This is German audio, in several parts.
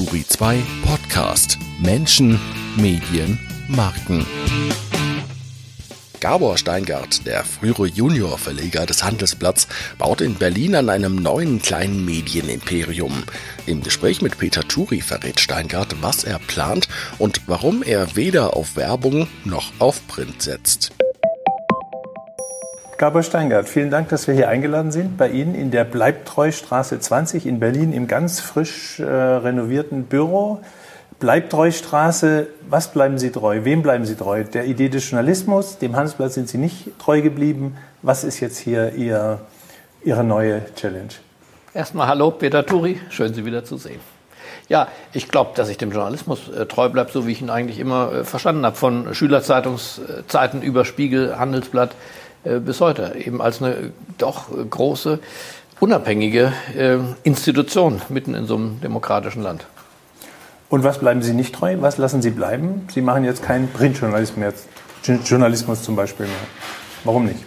Turi 2 Podcast Menschen, Medien, Marken. Gabor Steingart, der frühere Juniorverleger des Handelsblatts, baut in Berlin an einem neuen kleinen Medienimperium. Im Gespräch mit Peter Turi verrät Steingart, was er plant und warum er weder auf Werbung noch auf Print setzt. Gabor Steingart, vielen Dank, dass wir hier eingeladen sind bei Ihnen in der Bleibtreustraße 20 in Berlin im ganz frisch äh, renovierten Büro. Bleibtreustraße, was bleiben Sie treu? Wem bleiben Sie treu? Der Idee des Journalismus, dem Handelsblatt sind Sie nicht treu geblieben. Was ist jetzt hier Ihr, Ihre neue Challenge? Erstmal hallo, Peter Turi, schön Sie wieder zu sehen. Ja, ich glaube, dass ich dem Journalismus äh, treu bleibe, so wie ich ihn eigentlich immer äh, verstanden habe, von Schülerzeitungszeiten über Spiegel, Handelsblatt, äh, bis heute, eben als eine doch große, unabhängige äh, Institution mitten in so einem demokratischen Land. Und was bleiben Sie nicht treu? Was lassen Sie bleiben? Sie machen jetzt keinen Printjournalismus mehr, Journalismus zum Beispiel mehr. Warum nicht?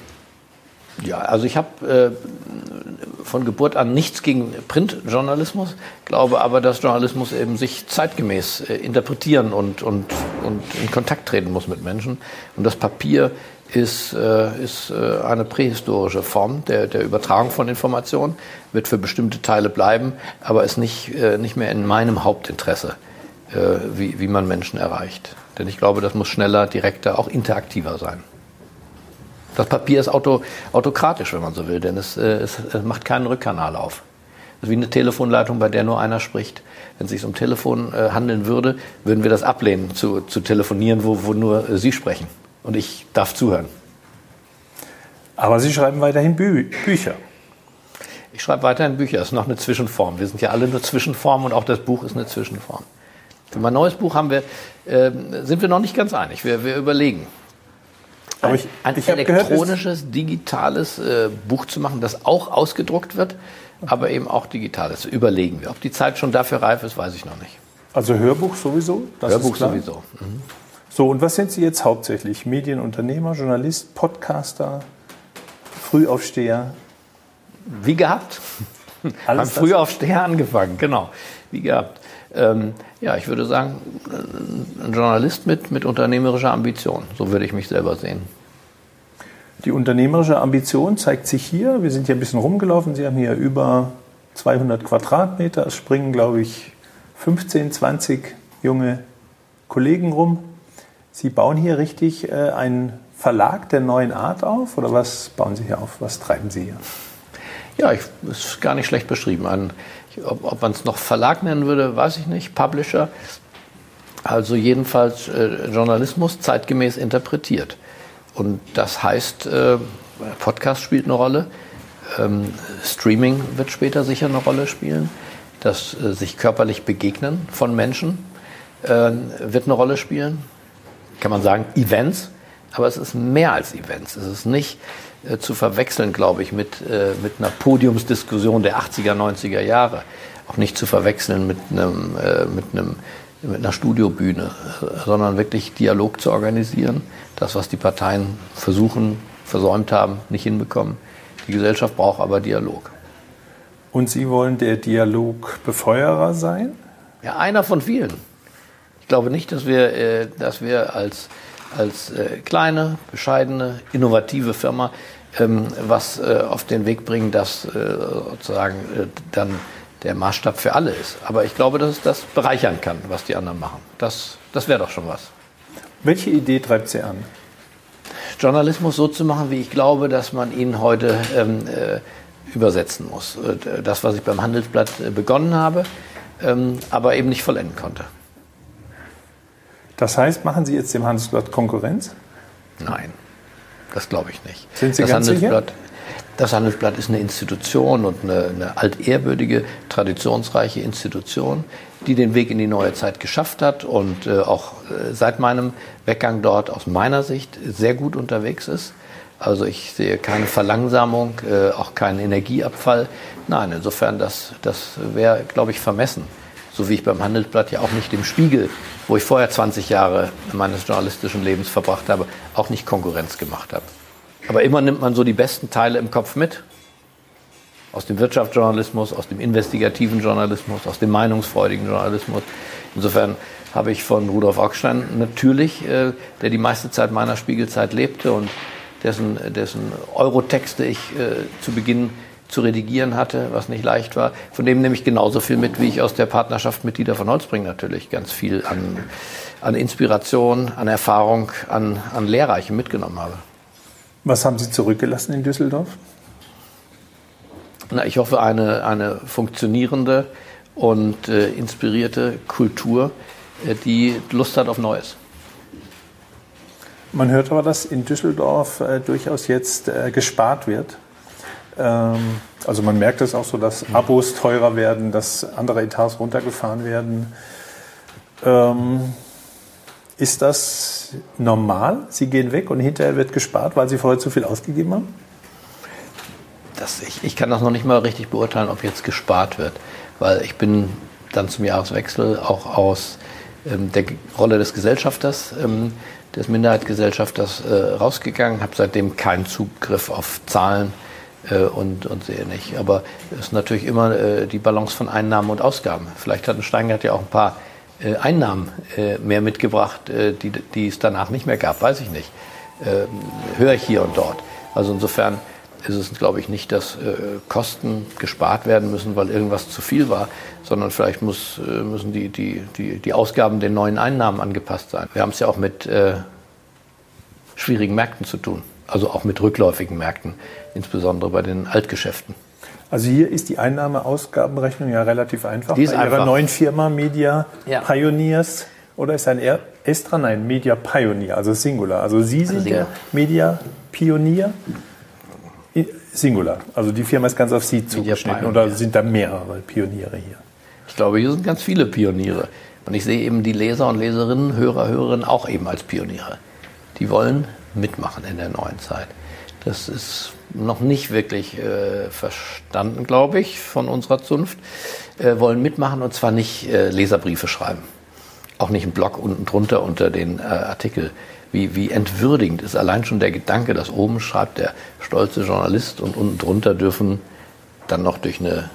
Ja, also ich habe äh, von Geburt an nichts gegen Printjournalismus, glaube aber, dass Journalismus eben sich zeitgemäß äh, interpretieren und, und, und in Kontakt treten muss mit Menschen. Und das Papier ist, äh, ist äh, eine prähistorische Form der, der Übertragung von Informationen, wird für bestimmte Teile bleiben, aber ist nicht, äh, nicht mehr in meinem Hauptinteresse, wie, wie man Menschen erreicht. Denn ich glaube, das muss schneller, direkter, auch interaktiver sein. Das Papier ist auto, autokratisch, wenn man so will, denn es, es, es macht keinen Rückkanal auf. Das ist wie eine Telefonleitung, bei der nur einer spricht. Wenn es sich um Telefon handeln würde, würden wir das ablehnen, zu, zu telefonieren, wo, wo nur Sie sprechen und ich darf zuhören. Aber Sie schreiben weiterhin Bü Bücher. Ich schreibe weiterhin Bücher. Das ist noch eine Zwischenform. Wir sind ja alle nur Zwischenformen und auch das Buch ist eine Zwischenform. Für mein neues Buch haben wir, äh, sind wir noch nicht ganz einig. Wir, wir überlegen. Ein, ich, ein ich elektronisches, gehört, digitales äh, Buch zu machen, das auch ausgedruckt wird, aber eben auch digitales. Überlegen wir. Ob die Zeit schon dafür reif ist, weiß ich noch nicht. Also Hörbuch sowieso? Hörbuch sowieso. Mhm. So, und was sind Sie jetzt hauptsächlich? Medienunternehmer, Journalist, Podcaster, Frühaufsteher? Wie gehabt. Alles Beim Frühaufsteher angefangen, genau. Wie gehabt. Ähm, ja, ich würde sagen, ein Journalist mit, mit unternehmerischer Ambition. So würde ich mich selber sehen. Die unternehmerische Ambition zeigt sich hier. Wir sind hier ein bisschen rumgelaufen. Sie haben hier über 200 Quadratmeter. Es springen, glaube ich, 15, 20 junge Kollegen rum. Sie bauen hier richtig äh, einen Verlag der neuen Art auf oder was bauen Sie hier auf? Was treiben Sie hier? Ja, ich, ist gar nicht schlecht beschrieben. Ein, ob, ob man es noch Verlag nennen würde, weiß ich nicht. Publisher. Also jedenfalls äh, Journalismus zeitgemäß interpretiert. Und das heißt, äh, Podcast spielt eine Rolle. Ähm, Streaming wird später sicher eine Rolle spielen. Das äh, sich körperlich begegnen von Menschen äh, wird eine Rolle spielen kann man sagen, Events, aber es ist mehr als Events. Es ist nicht äh, zu verwechseln, glaube ich, mit, äh, mit einer Podiumsdiskussion der 80er, 90er Jahre. Auch nicht zu verwechseln mit, einem, äh, mit, einem, mit einer Studiobühne, sondern wirklich Dialog zu organisieren. Das, was die Parteien versuchen, versäumt haben, nicht hinbekommen. Die Gesellschaft braucht aber Dialog. Und Sie wollen der Dialogbefeuerer sein? Ja, einer von vielen. Ich glaube nicht, dass wir, äh, dass wir als, als äh, kleine, bescheidene, innovative Firma ähm, was äh, auf den Weg bringen, das sozusagen dann der Maßstab für alle ist. Aber ich glaube, dass es das bereichern kann, was die anderen machen. Das, das wäre doch schon was. Welche Idee treibt Sie an? Journalismus so zu machen, wie ich glaube, dass man ihn heute ähm, äh, übersetzen muss. Das, was ich beim Handelsblatt begonnen habe, ähm, aber eben nicht vollenden konnte. Das heißt, machen Sie jetzt dem Handelsblatt Konkurrenz? Nein, das glaube ich nicht. Sind Sie das ganz Handelsblatt, sicher? Das Handelsblatt ist eine Institution und eine, eine altehrwürdige, traditionsreiche Institution, die den Weg in die neue Zeit geschafft hat und äh, auch äh, seit meinem Weggang dort aus meiner Sicht sehr gut unterwegs ist. Also ich sehe keine Verlangsamung, äh, auch keinen Energieabfall. Nein, insofern, das, das wäre, glaube ich, vermessen so wie ich beim Handelsblatt ja auch nicht dem Spiegel, wo ich vorher 20 Jahre meines journalistischen Lebens verbracht habe, auch nicht Konkurrenz gemacht habe. Aber immer nimmt man so die besten Teile im Kopf mit. aus dem Wirtschaftsjournalismus, aus dem investigativen Journalismus, aus dem meinungsfreudigen Journalismus. Insofern habe ich von Rudolf Augstein natürlich, äh, der die meiste Zeit meiner Spiegelzeit lebte und dessen, dessen Eurotexte ich äh, zu Beginn zu redigieren hatte, was nicht leicht war. Von dem nehme ich genauso viel mit, wie ich aus der Partnerschaft mit Dieter von Holzbring natürlich ganz viel an, an Inspiration, an Erfahrung, an, an Lehrreichem mitgenommen habe. Was haben Sie zurückgelassen in Düsseldorf? Na, ich hoffe, eine, eine funktionierende und äh, inspirierte Kultur, äh, die Lust hat auf Neues. Man hört aber, dass in Düsseldorf äh, durchaus jetzt äh, gespart wird. Ähm, also man merkt es auch so, dass Abos teurer werden, dass andere Etats runtergefahren werden. Ähm, ist das normal? Sie gehen weg und hinterher wird gespart, weil Sie vorher zu viel ausgegeben haben? Das, ich, ich kann das noch nicht mal richtig beurteilen, ob jetzt gespart wird, weil ich bin dann zum Jahreswechsel auch aus ähm, der Rolle des Gesellschafters, ähm, des Minderheitsgesellschafters äh, rausgegangen, habe seitdem keinen Zugriff auf Zahlen und, und sehe nicht. Aber es ist natürlich immer äh, die Balance von Einnahmen und Ausgaben. Vielleicht hat ein Steingart ja auch ein paar äh, Einnahmen äh, mehr mitgebracht, äh, die, die es danach nicht mehr gab, weiß ich nicht. Ähm, höre ich hier und dort. Also insofern ist es, glaube ich, nicht, dass äh, Kosten gespart werden müssen, weil irgendwas zu viel war, sondern vielleicht muss, äh, müssen die, die, die, die Ausgaben den neuen Einnahmen angepasst sein. Wir haben es ja auch mit äh, schwierigen Märkten zu tun, also auch mit rückläufigen Märkten, insbesondere bei den Altgeschäften. Also hier ist die Einnahme-Ausgabenrechnung ja relativ einfach. Die ist Bei einfach. Ihrer neuen Firma Media Ja. Pioneers oder ist ein R dran? Nein, Media Pioneer, also Singular. Also Sie sind Singular. der Media Pionier. Singular. Also die Firma ist ganz auf Sie zugeschnitten oder sind da mehrere Pioniere hier? Ich glaube, hier sind ganz viele Pioniere. Und ich sehe eben die Leser und Leserinnen, Hörer, Hörerinnen auch eben als Pioniere. Die wollen mitmachen in der neuen Zeit. Das ist noch nicht wirklich äh, verstanden, glaube ich, von unserer Zunft. Äh, wollen mitmachen und zwar nicht äh, Leserbriefe schreiben. Auch nicht einen Blog unten drunter unter den äh, Artikel. Wie, wie entwürdigend ist allein schon der Gedanke, dass oben schreibt der stolze Journalist und unten drunter dürfen dann noch durch eine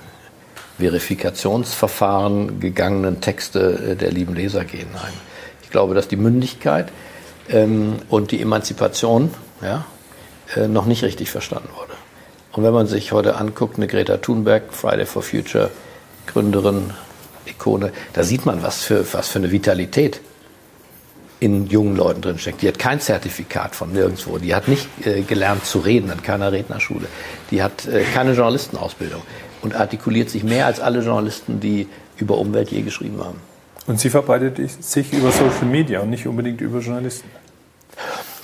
Verifikationsverfahren gegangenen Texte äh, der lieben Leser gehen. Nein. Ich glaube, dass die Mündigkeit ähm, und die Emanzipation ja, äh, noch nicht richtig verstanden wurde. Und wenn man sich heute anguckt, eine Greta Thunberg, Friday for Future, Gründerin, Ikone, da sieht man, was für, was für eine Vitalität in jungen Leuten drin steckt. Die hat kein Zertifikat von nirgendwo. Die hat nicht äh, gelernt zu reden an keiner Rednerschule. Die hat äh, keine Journalistenausbildung und artikuliert sich mehr als alle Journalisten, die über Umwelt je geschrieben haben. Und sie verbreitet sich über Social Media und nicht unbedingt über Journalisten.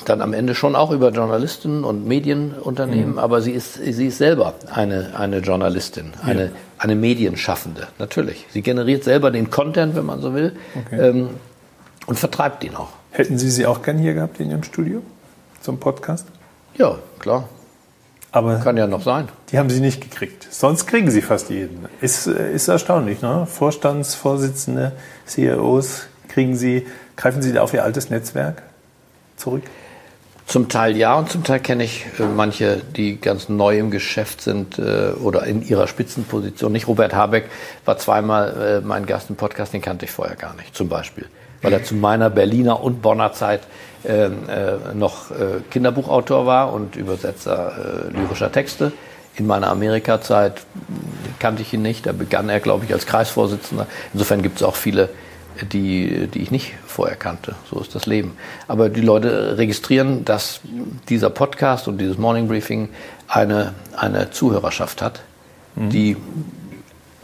Dann am Ende schon auch über Journalisten und Medienunternehmen, aber sie ist, sie ist selber eine, eine Journalistin, eine, eine Medienschaffende, natürlich. Sie generiert selber den Content, wenn man so will, Okay. ähm, und vertreibt ihn auch. Hätten Sie sie auch gern hier gehabt in Ihrem Studio zum Podcast? Ja, klar, Aber kann ja noch sein. die haben Sie nicht gekriegt. Sonst kriegen Sie fast jeden. Ist, ist erstaunlich, ne? Vorstandsvorsitzende, CEOs, kriegen Sie, greifen Sie da auf Ihr altes Netzwerk zurück? Zum Teil ja und zum Teil kenne ich äh, manche, die ganz neu im Geschäft sind äh, oder in ihrer Spitzenposition. Nicht Robert Habeck war zweimal äh, mein Gast im Podcast, den kannte ich vorher gar nicht, zum Beispiel. Weil er zu meiner Berliner und Bonner Zeit äh, äh, noch äh, Kinderbuchautor war und Übersetzer äh, lyrischer Texte. In meiner Amerika-Zeit kannte ich ihn nicht. Da begann er, glaube ich, als Kreisvorsitzender. Insofern gibt es auch viele die, die ich nicht vorher kannte. So ist das Leben. Aber die Leute registrieren, dass dieser Podcast und dieses Morning Briefing eine, eine Zuhörerschaft hat, die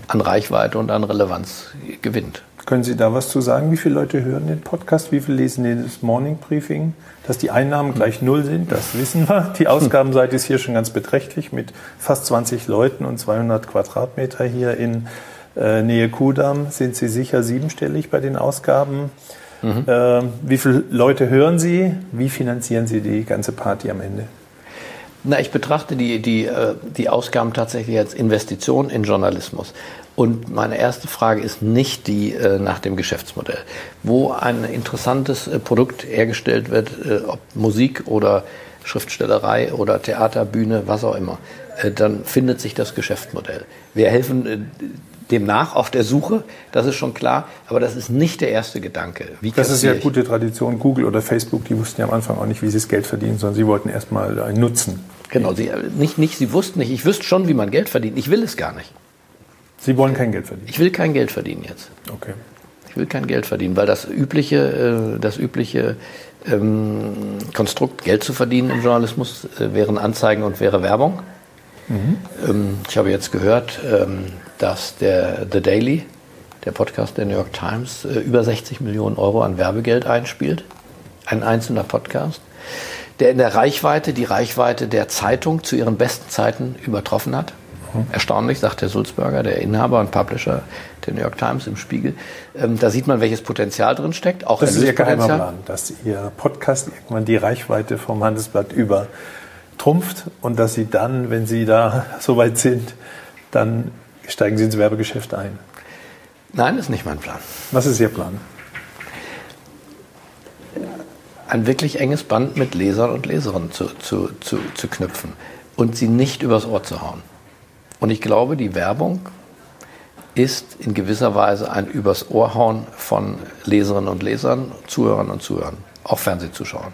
an Reichweite und an Relevanz gewinnt. Können Sie da was zu sagen? Wie viele Leute hören den Podcast? Wie viele lesen das Morning Briefing? Dass die Einnahmen gleich null sind, das wissen wir. Die Ausgabenseite ist hier schon ganz beträchtlich mit fast 20 Leuten und 200 Quadratmeter hier in äh, Nähe Kudamm. Sind Sie sicher siebenstellig bei den Ausgaben? Äh, wie viele Leute hören Sie? Wie finanzieren Sie die ganze Party am Ende? Na, ich betrachte die, die, äh, die Ausgaben tatsächlich als Investition in Journalismus. Und meine erste Frage ist nicht die äh, nach dem Geschäftsmodell. Wo ein interessantes äh, Produkt hergestellt wird, äh, ob Musik oder Schriftstellerei oder Theater, Bühne, was auch immer, äh, dann findet sich das Geschäftsmodell. Wir helfen äh, dem nach auf der Suche, das ist schon klar, aber das ist nicht der erste Gedanke. Wie das ist ja ich? gute Tradition. Google oder Facebook, die wussten ja am Anfang auch nicht, wie sie das Geld verdienen, sondern sie wollten erstmal einen Nutzen. Genau, sie, nicht, nicht, sie wussten nicht, ich wüsste schon, wie man Geld verdient. Ich will es gar nicht. Sie wollen kein Geld verdienen? Ich will kein Geld verdienen jetzt. Okay. Ich will kein Geld verdienen, weil das übliche, äh, das übliche ähm, Konstrukt, Geld zu verdienen im Journalismus, äh, wären Anzeigen und wäre Werbung. Mhm. Ähm, ich habe jetzt gehört, ähm, dass der The Daily, der Podcast der New York Times, äh, über 60 Millionen Euro an Werbegeld einspielt. Ein einzelner Podcast, der in der Reichweite die Reichweite der Zeitung zu ihren besten Zeiten übertroffen hat. Mhm. Erstaunlich, sagt der Sulzberger, der Inhaber und Publisher der New York Times im Spiegel. Ähm, da sieht man, welches Potenzial drin steckt. Auch das ist Ihr geheimer Plan, dass Ihr Podcast irgendwann die Reichweite vom Handelsblatt übertrumpft und dass Sie dann, wenn Sie da soweit sind, dann steigen Sie ins Werbegeschäft ein. Nein, das ist nicht mein Plan. Was ist Ihr Plan? Ein wirklich enges Band mit Lesern und Leserinnen zu, zu, zu, zu knüpfen und sie nicht übers Ohr zu hauen. Und ich glaube, die Werbung ist in gewisser Weise ein übers Ohrhauen von Leserinnen und Lesern, Zuhörern und Zuhörern, auch Fernsehzuschauern.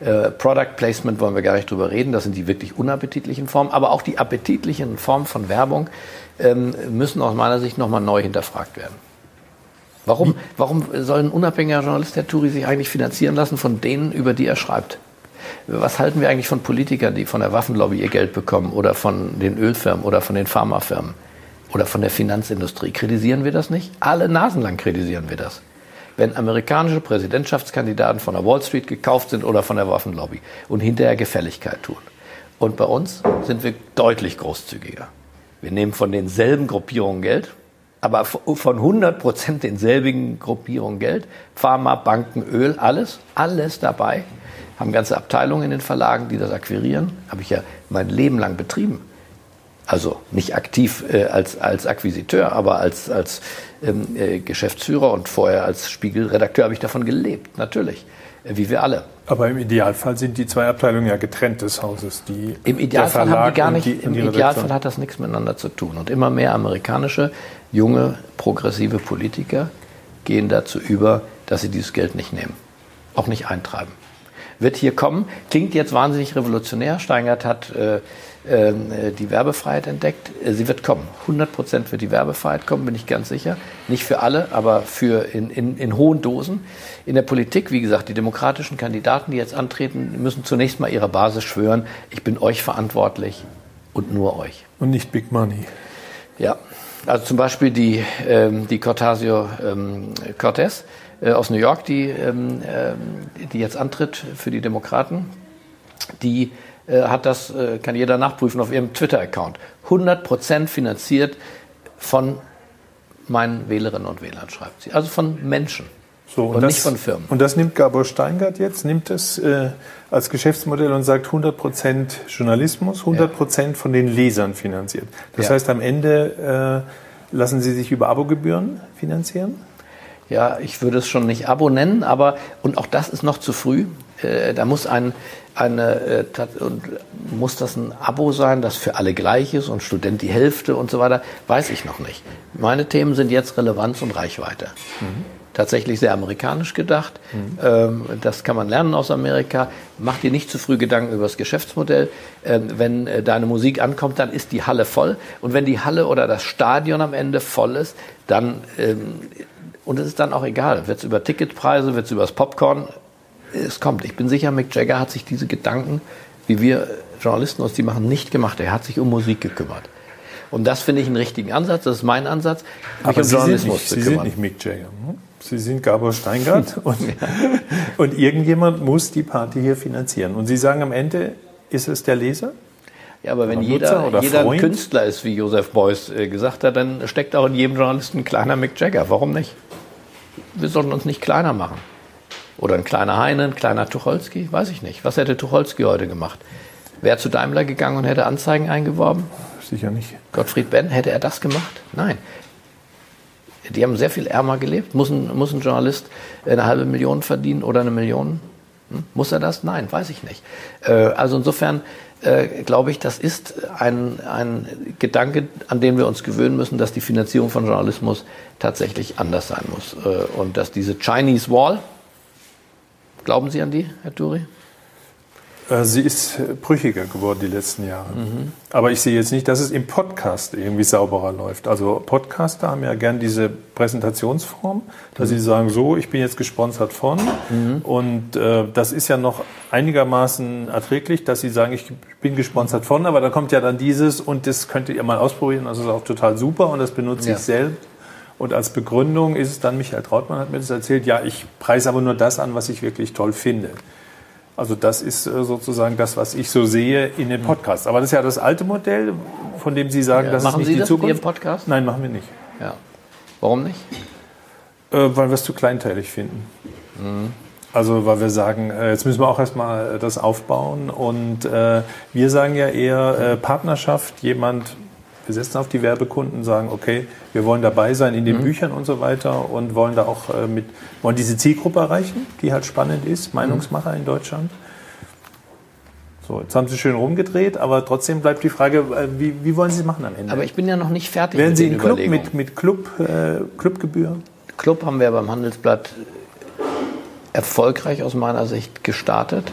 Äh, Product Placement wollen wir gar nicht drüber reden, das sind die wirklich unappetitlichen Formen, aber auch die appetitlichen Formen von Werbung ähm, müssen aus meiner Sicht nochmal neu hinterfragt werden. Warum, warum soll ein unabhängiger Journalist, Herr Turi, sich eigentlich finanzieren lassen von denen, über die er schreibt? Was halten wir eigentlich von Politikern, die von der Waffenlobby ihr Geld bekommen oder von den Ölfirmen oder von den Pharmafirmen oder von der Finanzindustrie? Kritisieren wir das nicht? Alle Nasen lang kritisieren wir das. Wenn amerikanische Präsidentschaftskandidaten von der Wall Street gekauft sind oder von der Waffenlobby und hinterher Gefälligkeit tun. Und bei uns sind wir deutlich großzügiger. Wir nehmen von denselben Gruppierungen Geld, aber von 100 Prozent denselbigen Gruppierungen Geld. Pharma, Banken, Öl, alles, alles dabei haben ganze Abteilungen in den Verlagen, die das akquirieren. Habe ich ja mein Leben lang betrieben. Also nicht aktiv äh, als, als Akquisiteur, aber als, als ähm, äh, Geschäftsführer und vorher als Spiegelredakteur habe ich davon gelebt, natürlich, wie wir alle. Aber im Idealfall sind die zwei Abteilungen ja getrennt des Hauses. Die, Im Idealfall haben die gar nicht, die, im Idealfall hat das nichts miteinander zu tun. Und immer mehr amerikanische, junge, progressive Politiker gehen dazu über, dass sie dieses Geld nicht nehmen, auch nicht eintreiben wird hier kommen. Klingt jetzt wahnsinnig revolutionär. Steingart hat äh, äh, die Werbefreiheit entdeckt. Äh, sie wird kommen. 100 Prozent wird die Werbefreiheit kommen, bin ich ganz sicher. Nicht für alle, aber für in, in, in hohen Dosen. In der Politik, wie gesagt, die demokratischen Kandidaten, die jetzt antreten, müssen zunächst mal ihrer Basis schwören, ich bin euch verantwortlich und nur euch. Und nicht Big Money. Ja, also zum Beispiel die, ähm, die Cortasio ähm, Cortez äh, aus New York, die, ähm, äh, die jetzt antritt für die Demokraten, die äh, hat das, äh, kann jeder nachprüfen auf ihrem Twitter-Account. 100% finanziert von meinen Wählerinnen und Wählern, schreibt sie. Also von Menschen. So, und, und das, nicht von Firmen. Und das nimmt Gabor Steingart jetzt, nimmt es äh, als Geschäftsmodell und sagt 100% Journalismus, 100% ja. von den Lesern finanziert. Das ja. heißt, am Ende äh, lassen Sie sich über Abogebühren finanzieren? Ja, ich würde es schon nicht Abo nennen, aber und auch das ist noch zu früh. Äh, da muss ein eine äh, und muss das ein Abo sein, das für alle gleich ist und Student die Hälfte und so weiter, weiß ich noch nicht. Meine Themen sind jetzt Relevanz und Reichweite. Mhm. Tatsächlich sehr amerikanisch gedacht. Mhm. Ähm, das kann man lernen aus Amerika. Mach dir nicht zu früh Gedanken über das Geschäftsmodell. Ähm, wenn äh, deine Musik ankommt, dann ist die Halle voll. Und wenn die Halle oder das Stadion am Ende voll ist, dann ähm, und es ist dann auch egal, wird es über Ticketpreise, wird es über das Popcorn, es kommt. Ich bin sicher, Mick Jagger hat sich diese Gedanken, wie wir Journalisten uns die machen, nicht gemacht. Er hat sich um Musik gekümmert. Und das finde ich einen richtigen Ansatz. Das ist mein Ansatz. Aber um Sie, sind nicht, Sie sind nicht Mick Jagger. Hm? Sie sind Gabor Steingart und, und irgendjemand muss die Party hier finanzieren. Und Sie sagen am Ende, ist es der Leser? Ja, aber wenn jeder, jeder ein Künstler ist, wie Joseph Beuys äh, gesagt hat, dann steckt auch in jedem Journalisten ein kleiner Mick Jagger. Warum nicht? Wir sollten uns nicht kleiner machen. Oder ein kleiner Heine, ein kleiner Tucholsky, weiß ich nicht. Was hätte Tucholsky heute gemacht? Wäre zu Daimler gegangen und hätte Anzeigen eingeworben? Sicher nicht. Gottfried Benn, hätte er das gemacht? Nein. Die haben sehr viel ärmer gelebt. Muss ein, muss ein Journalist eine halbe Million verdienen oder eine Million? Hm? Muss er das? Nein, weiß ich nicht. Äh, also insofern äh, glaube ich, das ist ein, ein Gedanke, an den wir uns gewöhnen müssen, dass die Finanzierung von Journalismus tatsächlich anders sein muss. Äh, und dass diese Chinese Wall, glauben Sie an die, Herr Turi? Äh, sie ist brüchiger geworden die letzten Jahre. Mhm. Aber ich sehe jetzt nicht, dass es im Podcast irgendwie sauberer läuft. Also Podcaster haben ja gern diese Präsentationsform, dass mhm. sie sagen, so, ich bin jetzt gesponsert von. Mhm. Und äh, das ist ja noch einigermaßen erträglich, dass sie sagen, ich bin gesponsert von, aber da kommt ja dann dieses und das könnt ihr mal ausprobieren. Das ist auch total super und das benutze ja. ich selbst. Und als Begründung ist es dann, Michael Trautmann hat mir das erzählt, ja, ich preise aber nur das an, was ich wirklich toll finde. Also das ist äh, sozusagen das, was ich so sehe in den Podcasts. Aber das ist ja das alte Modell, von dem Sie sagen, ja, das ist nicht Sie die das Zukunft. Ihrem Podcast? Nein, machen wir nicht. Ja. Warum nicht? Äh, weil wir es zu kleinteilig finden. Mhm. Also weil wir sagen, äh, jetzt müssen wir auch erstmal das aufbauen. Und äh, wir sagen ja eher äh, Partnerschaft, jemand wir setzen auf die Werbekunden, sagen, okay, wir wollen dabei sein in den mhm. Büchern und so weiter und wollen da auch äh, mit, wollen diese Zielgruppe erreichen, die halt spannend ist, Meinungsmacher in Deutschland. So, jetzt haben Sie schön rumgedreht, aber trotzdem bleibt die Frage, äh, wie, wie wollen Sie es machen am Ende? Aber ich bin ja noch nicht fertig Werden mit Sie einen Club mit, mit Club, äh, Clubgebühr? Club haben wir beim Handelsblatt erfolgreich aus meiner Sicht gestartet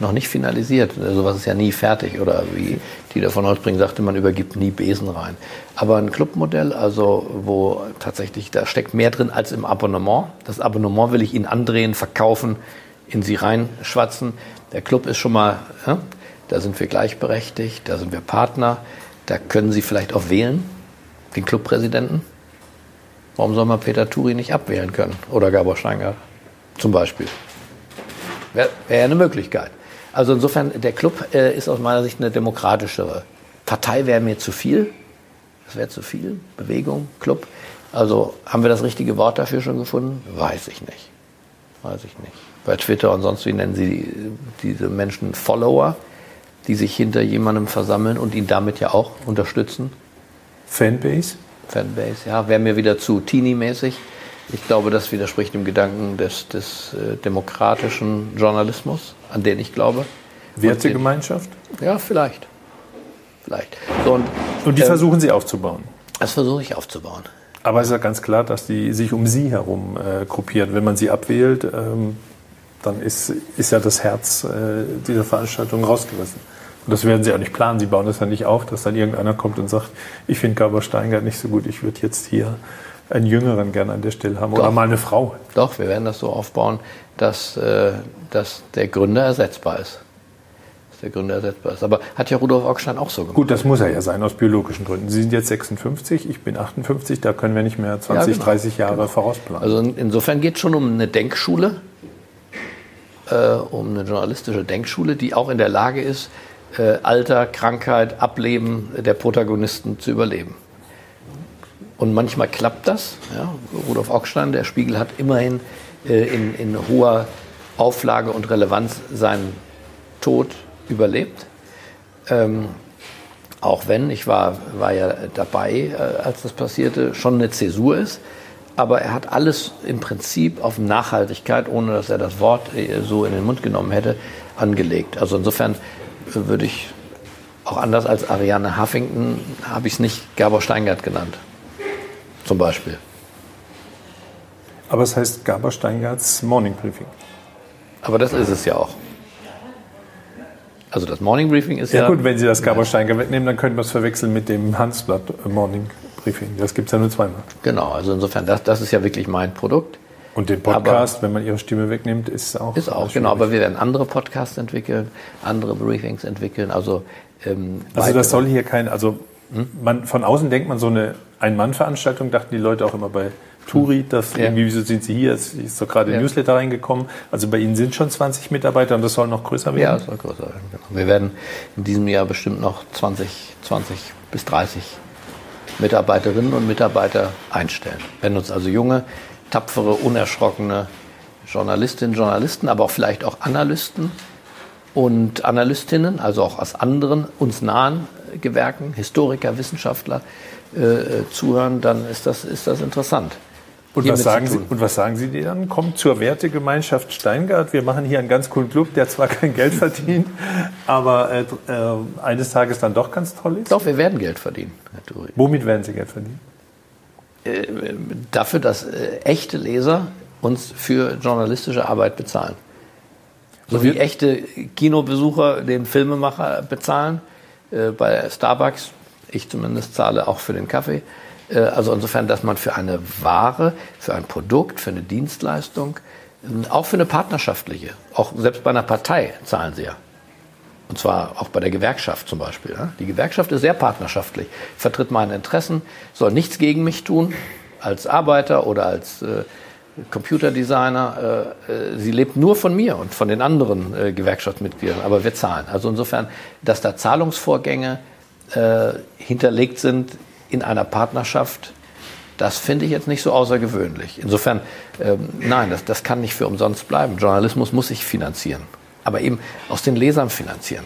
noch nicht finalisiert. Sowas ist ja nie fertig. Oder wie Dieter von Holzbring sagte, man übergibt nie Besen rein. Aber ein Clubmodell, also wo tatsächlich, da steckt mehr drin als im Abonnement. Das Abonnement will ich Ihnen andrehen, verkaufen, in Sie reinschwatzen. Der Club ist schon mal, ja, da sind wir gleichberechtigt, da sind wir Partner. Da können Sie vielleicht auch wählen, den Clubpräsidenten. Warum soll man Peter Turi nicht abwählen können? Oder Gabor Steingart zum Beispiel. Wäre wär eine Möglichkeit. Also insofern, der Club äh, ist aus meiner Sicht eine demokratischere. Partei wäre mir zu viel. Das wäre zu viel. Bewegung, Club. Also haben wir das richtige Wort dafür schon gefunden? Weiß ich nicht. Weiß ich nicht. Bei Twitter und sonst wie nennen sie diese Menschen Follower, die sich hinter jemandem versammeln und ihn damit ja auch unterstützen. Fanbase? Fanbase, ja, wäre mir wieder zu teeny-mäßig. Ich glaube, das widerspricht dem Gedanken des, des äh, demokratischen Journalismus, an den ich glaube. Wertegemeinschaft? Ja, vielleicht. Vielleicht. So, und, und die ähm, versuchen Sie aufzubauen? Das versuche ich aufzubauen. Aber es ist ja ganz klar, dass die sich um Sie herum äh, gruppieren. Wenn man sie abwählt, ähm, dann ist, ist ja das Herz äh, dieser Veranstaltung rausgerissen. Und das werden Sie auch nicht planen. Sie bauen das ja nicht auf, dass dann irgendeiner kommt und sagt, ich finde Gabor Steingart nicht so gut, ich würde jetzt hier einen Jüngeren gerne an der Stelle haben Doch. oder mal eine Frau. Doch, wir werden das so aufbauen, dass, äh, dass der Gründer ersetzbar ist. Dass der Gründer ersetzbar ist. Aber hat ja Rudolf Augstein auch so gemacht. Gut, das muss er ja sein, aus biologischen Gründen. Sie sind jetzt 56, ich bin 58, da können wir nicht mehr 20, ja, genau. 30 Jahre genau. vorausplanen. Also insofern geht es schon um eine Denkschule, äh, um eine journalistische Denkschule, die auch in der Lage ist, äh, Alter, Krankheit, Ableben der Protagonisten zu überleben. Und manchmal klappt das. Ja. Rudolf Augstein, der Spiegel, hat immerhin äh, in, in hoher Auflage und Relevanz seinen Tod überlebt. Ähm, auch wenn, ich war, war ja dabei, äh, als das passierte, schon eine Zäsur ist. Aber er hat alles im Prinzip auf Nachhaltigkeit, ohne dass er das Wort äh, so in den Mund genommen hätte, angelegt. Also insofern äh, würde ich auch anders als Ariane Huffington, habe ich es nicht Gabor Steingart genannt zum Beispiel. Aber es heißt Gabor Steingarts Morning Briefing. Aber das ist es ja auch. Also das Morning Briefing ist ja. Ja gut, wenn Sie das Gabor Steingart wegnehmen, dann könnten wir es verwechseln mit dem Hansblatt Morning Briefing. Das gibt es ja nur zweimal. Genau, also insofern, das, das ist ja wirklich mein Produkt. Und den Podcast, aber, wenn man Ihre Stimme wegnimmt, ist auch. Ist auch, genau. Aber wir werden andere Podcasts entwickeln, andere Briefings entwickeln. Also, ähm, also das soll hier kein, also hm? man, von außen denkt man so eine ein-Mann-Veranstaltung, dachten die Leute auch immer bei Turi, dass ja. irgendwie, wieso sind sie hier? Es ist doch gerade ja. Newsletter reingekommen. Also bei Ihnen sind schon 20 Mitarbeiter und das soll noch größer werden? Ja, es soll größer werden. Genau. Wir werden in diesem Jahr bestimmt noch 20, 20 bis 30 Mitarbeiterinnen und Mitarbeiter einstellen. Wenn uns also junge, tapfere, unerschrockene Journalistinnen, Journalisten, aber auch vielleicht auch Analysten und Analystinnen, also auch aus anderen uns nahen Gewerken, Historiker, Wissenschaftler, äh, zuhören, dann ist das, ist das interessant. Und was, sagen Sie, und was sagen Sie dann? Kommt zur Wertegemeinschaft Steingart. Wir machen hier einen ganz coolen Club, der zwar kein Geld verdient, aber äh, äh, eines Tages dann doch ganz toll ist. Doch, wir werden Geld verdienen, Herr Turi. Womit werden Sie Geld verdienen? Äh, dafür, dass äh, echte Leser uns für journalistische Arbeit bezahlen. So wie echte Kinobesucher den Filmemacher bezahlen. Bei Starbucks, ich zumindest zahle auch für den Kaffee. Äh, also insofern, dass man für eine Ware, für ein Produkt, für eine Dienstleistung, äh, auch für eine partnerschaftliche, auch selbst bei einer Partei zahlen sie ja. Und zwar auch bei der Gewerkschaft zum Beispiel. Die Gewerkschaft ist sehr partnerschaftlich, vertritt meine Interessen, soll nichts gegen mich tun, als Arbeiter oder als äh, Computerdesigner. Äh, sie lebt nur von mir und von den anderen Gewerkschaftsmitgliedern, aber wir zahlen. Also insofern, dass da Zahlungsvorgänge äh, hinterlegt sind in einer Partnerschaft, das finde ich jetzt nicht so außergewöhnlich. Insofern, ähm, nein, das, das kann nicht für umsonst bleiben. Journalismus muss sich finanzieren, aber eben aus den Lesern finanzieren.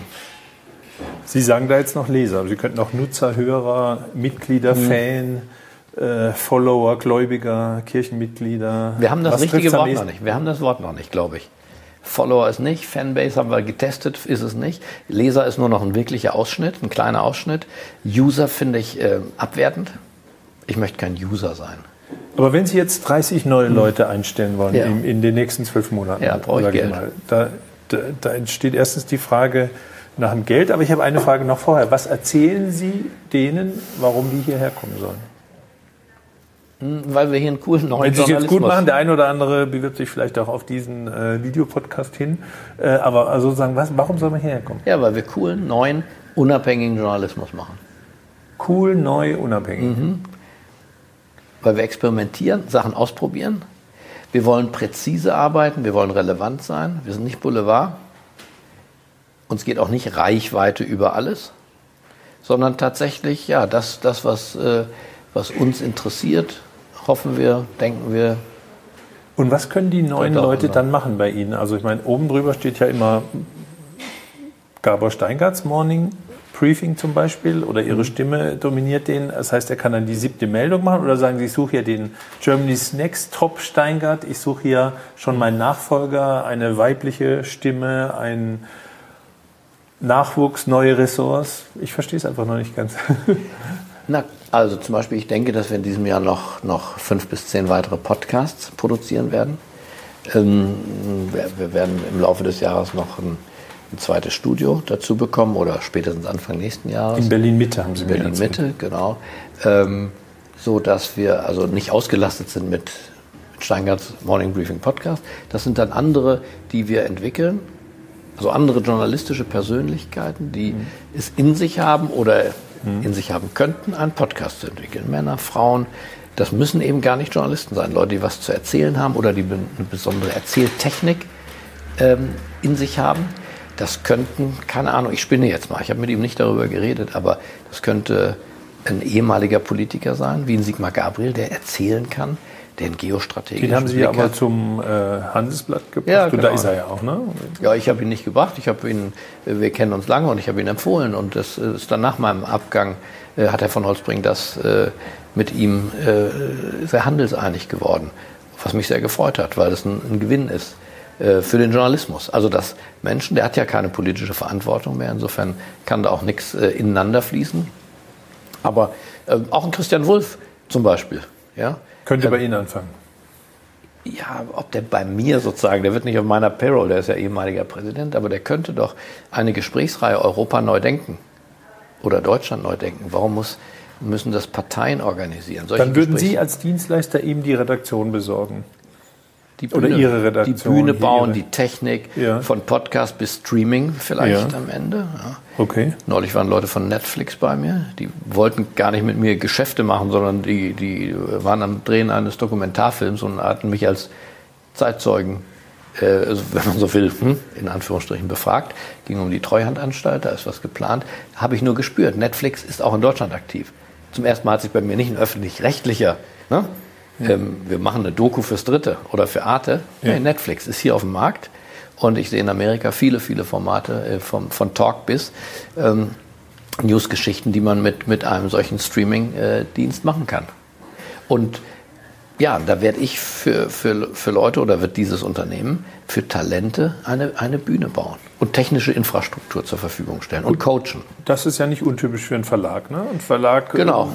Sie sagen da jetzt noch Leser, Sie könnten auch Nutzer, Hörer, Mitglieder, mhm. Fan, äh, Follower, Gläubiger, Kirchenmitglieder. Wir haben das Was richtige Wort noch nicht. Wir haben das Wort noch nicht, glaube ich. Follower ist nicht, Fanbase haben wir getestet, ist es nicht. Leser ist nur noch ein wirklicher Ausschnitt, ein kleiner Ausschnitt. User finde ich äh, abwertend. Ich möchte kein User sein. Aber wenn Sie jetzt 30 neue hm. Leute einstellen wollen ja. in, in, den nächsten zwölf Monaten, ja, brauche ich Geld. Mal, da, da, da entsteht erstens die Frage nach dem Geld, aber ich habe eine Frage noch vorher. Was erzählen Sie denen, warum die hierher kommen sollen? Hm, weil wir hier einen coolen neuen Wenn Sie es jetzt gut machen, der eine oder andere bewirbt sich vielleicht auch auf diesen äh, Videopodcast hin. Äh, aber also sozusagen, was, warum soll man hierher kommen? Ja, weil wir coolen, neuen, unabhängigen Journalismus machen. Cool, neu, unabhängig. Mhm. Weil wir experimentieren, Sachen ausprobieren. Wir wollen präzise arbeiten, wir wollen relevant sein. Wir sind nicht Boulevard. Uns geht auch nicht Reichweite über alles, sondern tatsächlich, ja, das, das was, äh, was uns interessiert, hoffen wir, denken wir. Und was können die neuen Leute dann machen bei Ihnen? Also ich meine, oben drüber steht ja immer Gabor Steingarts Morning Briefing zum Beispiel oder Ihre mhm. Stimme dominiert den. Das heißt, er kann dann die siebte Meldung machen oder sagen Sie, ich suche hier den Germany's Next Top Steingart, ich suche hier schon meinen Nachfolger, eine weibliche Stimme, ein Nachwuchs, neue Ressorts. Ich verstehe es einfach noch nicht ganz. Na, also zum Beispiel, ich denke, dass wir in diesem Jahr noch, noch fünf bis zehn weitere Podcasts produzieren werden. Ähm, wir, wir, werden im Laufe des Jahres noch ein, ein, zweites Studio dazu bekommen oder spätestens Anfang nächsten Jahres. In Berlin-Mitte haben Sie mir Berlin-Mitte, genau. Ähm, so dass wir also nicht ausgelastet sind mit, mit Steingarts Morning Briefing Podcast. Das sind dann andere, die wir entwickeln. Also andere journalistische Persönlichkeiten, die mhm. es in sich haben oder mhm. in sich haben könnten, einen Podcast zu entwickeln. Männer, Frauen, das müssen eben gar nicht Journalisten sein. Leute, die was zu erzählen haben oder die eine besondere Erzähltechnik ähm, in sich haben. Das könnten, keine Ahnung, ich spinne jetzt mal, ich habe mit ihm nicht darüber geredet, aber das könnte ein ehemaliger Politiker sein, wie ein Sigmar Gabriel, der erzählen kann, den geostrategischen Den haben Sie aber hat. zum äh, Handelsblatt gebracht ja, genau. und da ist er ja auch, ne? Ja, ich habe ihn nicht gebracht. Ich habe ihn, wir kennen uns lange und ich habe ihn empfohlen und das ist dann nach meinem Abgang äh, hat Herr von Holzbring das äh, mit ihm äh, sehr handelseinig geworden, was mich sehr gefreut hat, weil es ein, ein Gewinn ist äh, für den Journalismus. Also dass Menschen, der hat ja keine politische Verantwortung mehr, insofern kann da auch nichts äh, ineinander fließen. Aber äh, auch ein Christian Wulff zum Beispiel, ja, könnte bei Ihnen anfangen. Ja, ob der bei mir sozusagen, der wird nicht auf meiner Payroll, der ist ja ehemaliger Präsident, aber der könnte doch eine Gesprächsreihe Europa neu denken oder Deutschland neu denken. Warum muss, müssen das Parteien organisieren? Solche Dann würden Gespräche? Sie als Dienstleister ihm die Redaktion besorgen die Bühne, Oder Ihre Redaktion. Die Bühne bauen, die Technik, ja. von Podcast bis Streaming vielleicht ja. am Ende. Ja. Okay. Neulich waren Leute von Netflix bei mir, die wollten gar nicht mit mir Geschäfte machen, sondern die, die waren am Drehen eines Dokumentarfilms und hatten mich als Zeitzeugen, äh, also wenn man so will, hm, in Anführungsstrichen befragt. Ging um die Treuhandanstalt, da ist was geplant. Habe ich nur gespürt, Netflix ist auch in Deutschland aktiv. Zum ersten Mal hat sich bei mir nicht ein öffentlich-rechtlicher ne, ähm, wir machen eine Doku fürs Dritte oder für Arte. Ja. Nee, Netflix ist hier auf dem Markt und ich sehe in Amerika viele, viele Formate äh, vom, von Talk bis ähm, Newsgeschichten, die man mit, mit einem solchen Streaming-Dienst machen kann. Und ja, da werde ich für, für, für Leute oder wird dieses Unternehmen für Talente eine, eine Bühne bauen und technische Infrastruktur zur Verfügung stellen und coachen. Das ist ja nicht untypisch für einen Verlag. Ne? Ein Verlag, Genau.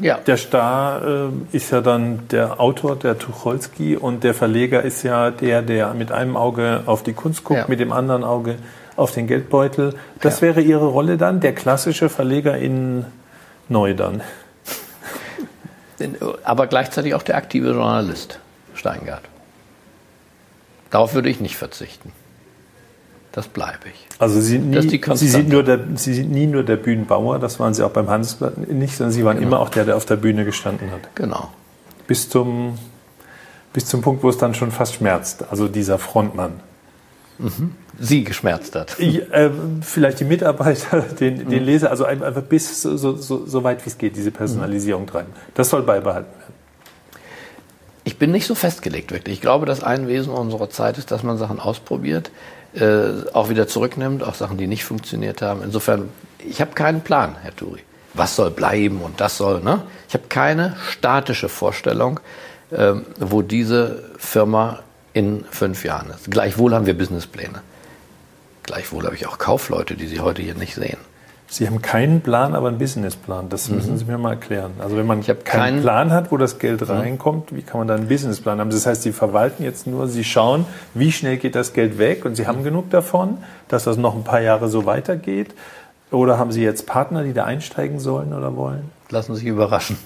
Äh, Ja. der Star äh, ist ja dann der Autor, der Tucholsky, und der Verleger ist ja der, der mit einem Auge auf die Kunst guckt, Ja. mit dem anderen Auge auf den Geldbeutel. Das Ja. wäre Ihre Rolle dann, der klassische Verleger in neu dann. Aber gleichzeitig auch der aktive Journalist, Steingart. Darauf würde ich nicht verzichten. Das bleibe ich. Also Sie sind, nie, Sie, sind nur der, Sie sind nie nur der Bühnenbauer, das waren Sie auch beim Handelsblatt nicht, sondern Sie waren Genau. immer auch der, der auf der Bühne gestanden hat. Genau. Bis zum, bis zum Punkt, wo es dann schon fast schmerzt, also dieser Frontmann. Sie geschmerzt hat. Ich, äh, vielleicht die Mitarbeiter, den, Mhm. den Leser, also ein- einfach bis so, so, so weit wie es geht, diese Personalisierung treiben. Das soll beibehalten werden. Ich bin nicht so festgelegt, wirklich. Ich glaube, das ein Wesen unserer Zeit ist, dass man Sachen ausprobiert, äh, auch wieder zurücknimmt, auch Sachen, die nicht funktioniert haben. Insofern, ich habe keinen Plan, Herr Turi. Was soll bleiben und das soll, ne? Ich habe keine statische Vorstellung, ähm, wo diese Firma in fünf Jahren ist. Gleichwohl haben wir Businesspläne. Gleichwohl habe ich auch Kaufleute, die Sie heute hier nicht sehen. Sie haben keinen Plan, aber einen Businessplan. Das müssen Sie mir mal erklären. Also wenn man Mhm. Keinen keinen- Mhm. Plan hat, wo das Geld reinkommt, wie kann man dann einen Businessplan haben? Das heißt, Sie verwalten jetzt nur, Sie schauen, wie schnell geht das Geld weg und Sie haben genug davon, dass das noch ein paar Jahre so weitergeht. Oder haben Sie jetzt Partner, die da einsteigen sollen oder wollen? Lassen Sie sich überraschen.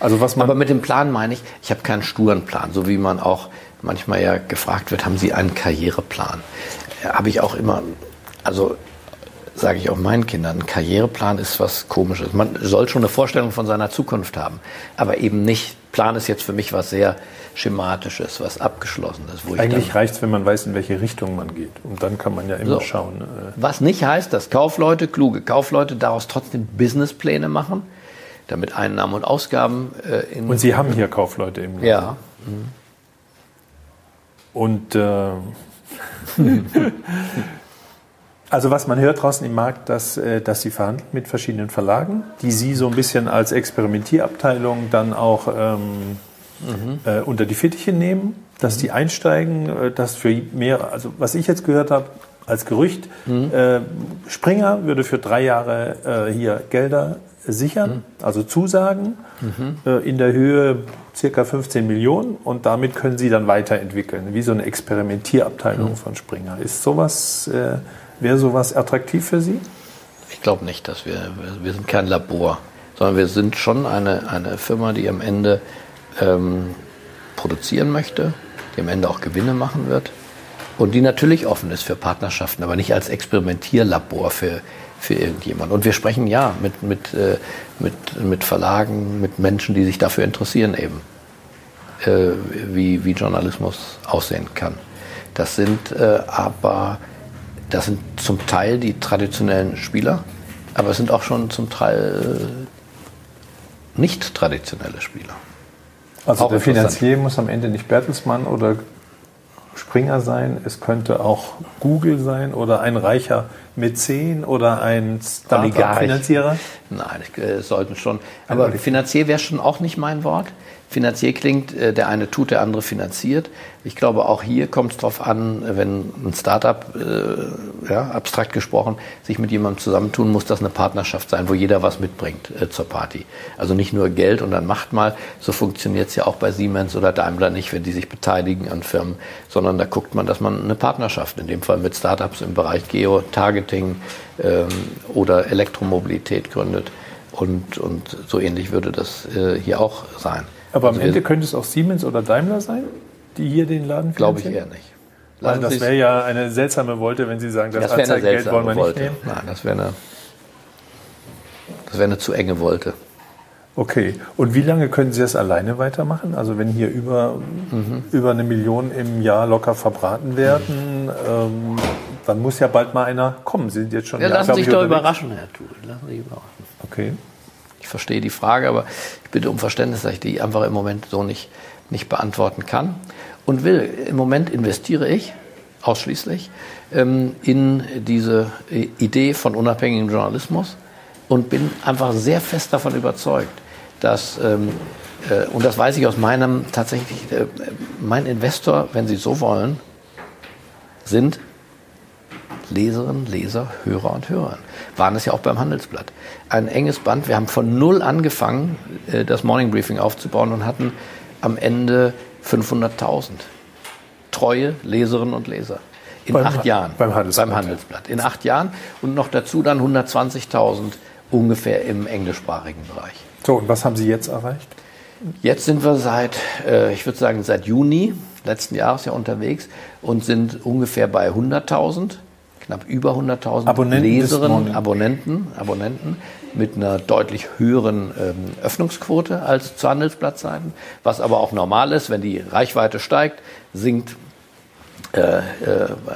Also was man Aber mit dem Plan meine ich, ich habe keinen sturen Plan, so wie man auch manchmal ja gefragt wird, haben Sie einen Karriereplan? Äh, Habe ich auch immer, also sage ich auch meinen Kindern, ein Karriereplan ist was Komisches. Man soll schon eine Vorstellung von seiner Zukunft haben, aber eben nicht, Plan ist jetzt für mich was sehr Schematisches, was Abgeschlossenes. Eigentlich reicht es, wenn man weiß, in welche Richtung man geht. Und dann kann man ja immer So. schauen. äh, was nicht heißt, dass Kaufleute, kluge Kaufleute daraus trotzdem Businesspläne machen, damit Einnahmen und Ausgaben äh, in... Und Sie haben hier Kaufleute im Laden. ja, Und äh, also was man hört draußen im Markt, dass, äh, dass Sie verhandeln mit verschiedenen Verlagen, die Sie so ein bisschen als Experimentierabteilung dann auch ähm, äh, unter die Fittiche nehmen, dass die einsteigen, äh, dass für mehr, also was ich jetzt gehört habe als Gerücht, äh, Springer würde für drei Jahre äh, hier Gelder sichern, also Zusagen äh, in der Höhe circa 15 Millionen und damit können Sie dann weiterentwickeln, wie so eine Experimentierabteilung von Springer. Ist sowas, äh, wäre sowas attraktiv für Sie? Ich glaube nicht, dass wir, wir, wir sind kein Labor, sondern wir sind schon eine, eine Firma, die am Ende ähm, produzieren möchte, die am Ende auch Gewinne machen wird und die natürlich offen ist für Partnerschaften, aber nicht als Experimentierlabor für, für irgendjemand. Und wir sprechen ja mit, mit, äh, mit, mit Verlagen, mit Menschen, die sich dafür interessieren eben, äh, wie, wie Journalismus aussehen kann. Das sind äh, aber das sind zum Teil die traditionellen Spieler, aber es sind auch schon zum Teil äh, nicht traditionelle Spieler. Also Auch der. Finanzier muss am Ende nicht Bertelsmann oder Springer sein, es könnte auch Google sein oder ein reicher Mäzen oder ein. Startup-Finanzierer. Nein, ich, äh, es sollten schon. Aber Finanzier wäre schon auch nicht mein Wort. Finanzier klingt, äh, der eine tut, der andere finanziert. Ich glaube, auch hier kommt es darauf an, wenn ein Startup, äh, ja, abstrakt gesprochen, sich mit jemandem zusammentun, muss das eine Partnerschaft sein, wo jeder was mitbringt äh, zur Party. Also nicht nur Geld und dann macht mal. So funktioniert es ja auch bei Siemens oder Daimler nicht, wenn die sich beteiligen an Firmen, sondern da guckt man, dass man eine Partnerschaft, in dem Fall mit Startups im Bereich Geo-Targeting ähm, oder Elektromobilität gründet. Und, und so ähnlich würde das äh, hier auch sein. Aber am Also Ende könnte es auch Siemens oder Daimler sein, die hier den Laden Glaube ich finanzieren? eher nicht. Weil Lassen das wäre ja eine seltsame Wolte, wenn Sie sagen, das, das Anzeigengeld wollen wir nicht Wolte. nehmen. Nein, das wäre eine, das wäre eine zu enge Wolte. Okay. Und wie lange können Sie das alleine weitermachen? Also wenn hier über, Mhm. über eine Million im Jahr locker verbraten werden, ähm, dann muss ja bald mal einer kommen. Sie sind jetzt schon Ja, lassen Sie ich, sich doch unterwegs. überraschen, Herr Tuhl. Lassen Sie sich überraschen. Okay. Ich verstehe die Frage, aber bitte um Verständnis, dass ich die einfach im Moment so nicht, nicht beantworten kann. Und will, im Moment investiere ich ausschließlich ähm, in diese I- Idee von unabhängigem Journalismus und bin einfach sehr fest davon überzeugt, dass, ähm, äh, und das weiß ich aus meinem tatsächlich, äh, mein Investor, wenn Sie so wollen, sind Leserinnen, Leser, Hörer und Hörerinnen. Waren es ja auch beim Handelsblatt. Ein enges Band. Wir haben von null angefangen, äh, das Morning Briefing aufzubauen und hatten am Ende 500.000 treue Leserinnen und Leser. In beim, acht Jahren. Beim Handelsblatt. beim Handelsblatt. In acht Jahren und noch dazu dann 120.000 ungefähr im englischsprachigen Bereich. So, und was haben Sie jetzt erreicht? Jetzt sind wir seit, äh, ich würde sagen, seit Juni letzten Jahres ja unterwegs und sind ungefähr bei 100.000 knapp über 100.000 Leserinnen, Abonnenten, Abonnenten mit einer deutlich höheren ähm, Öffnungsquote als zu Handelsblattseiten, was aber auch normal ist, wenn die Reichweite steigt, sinkt äh, äh,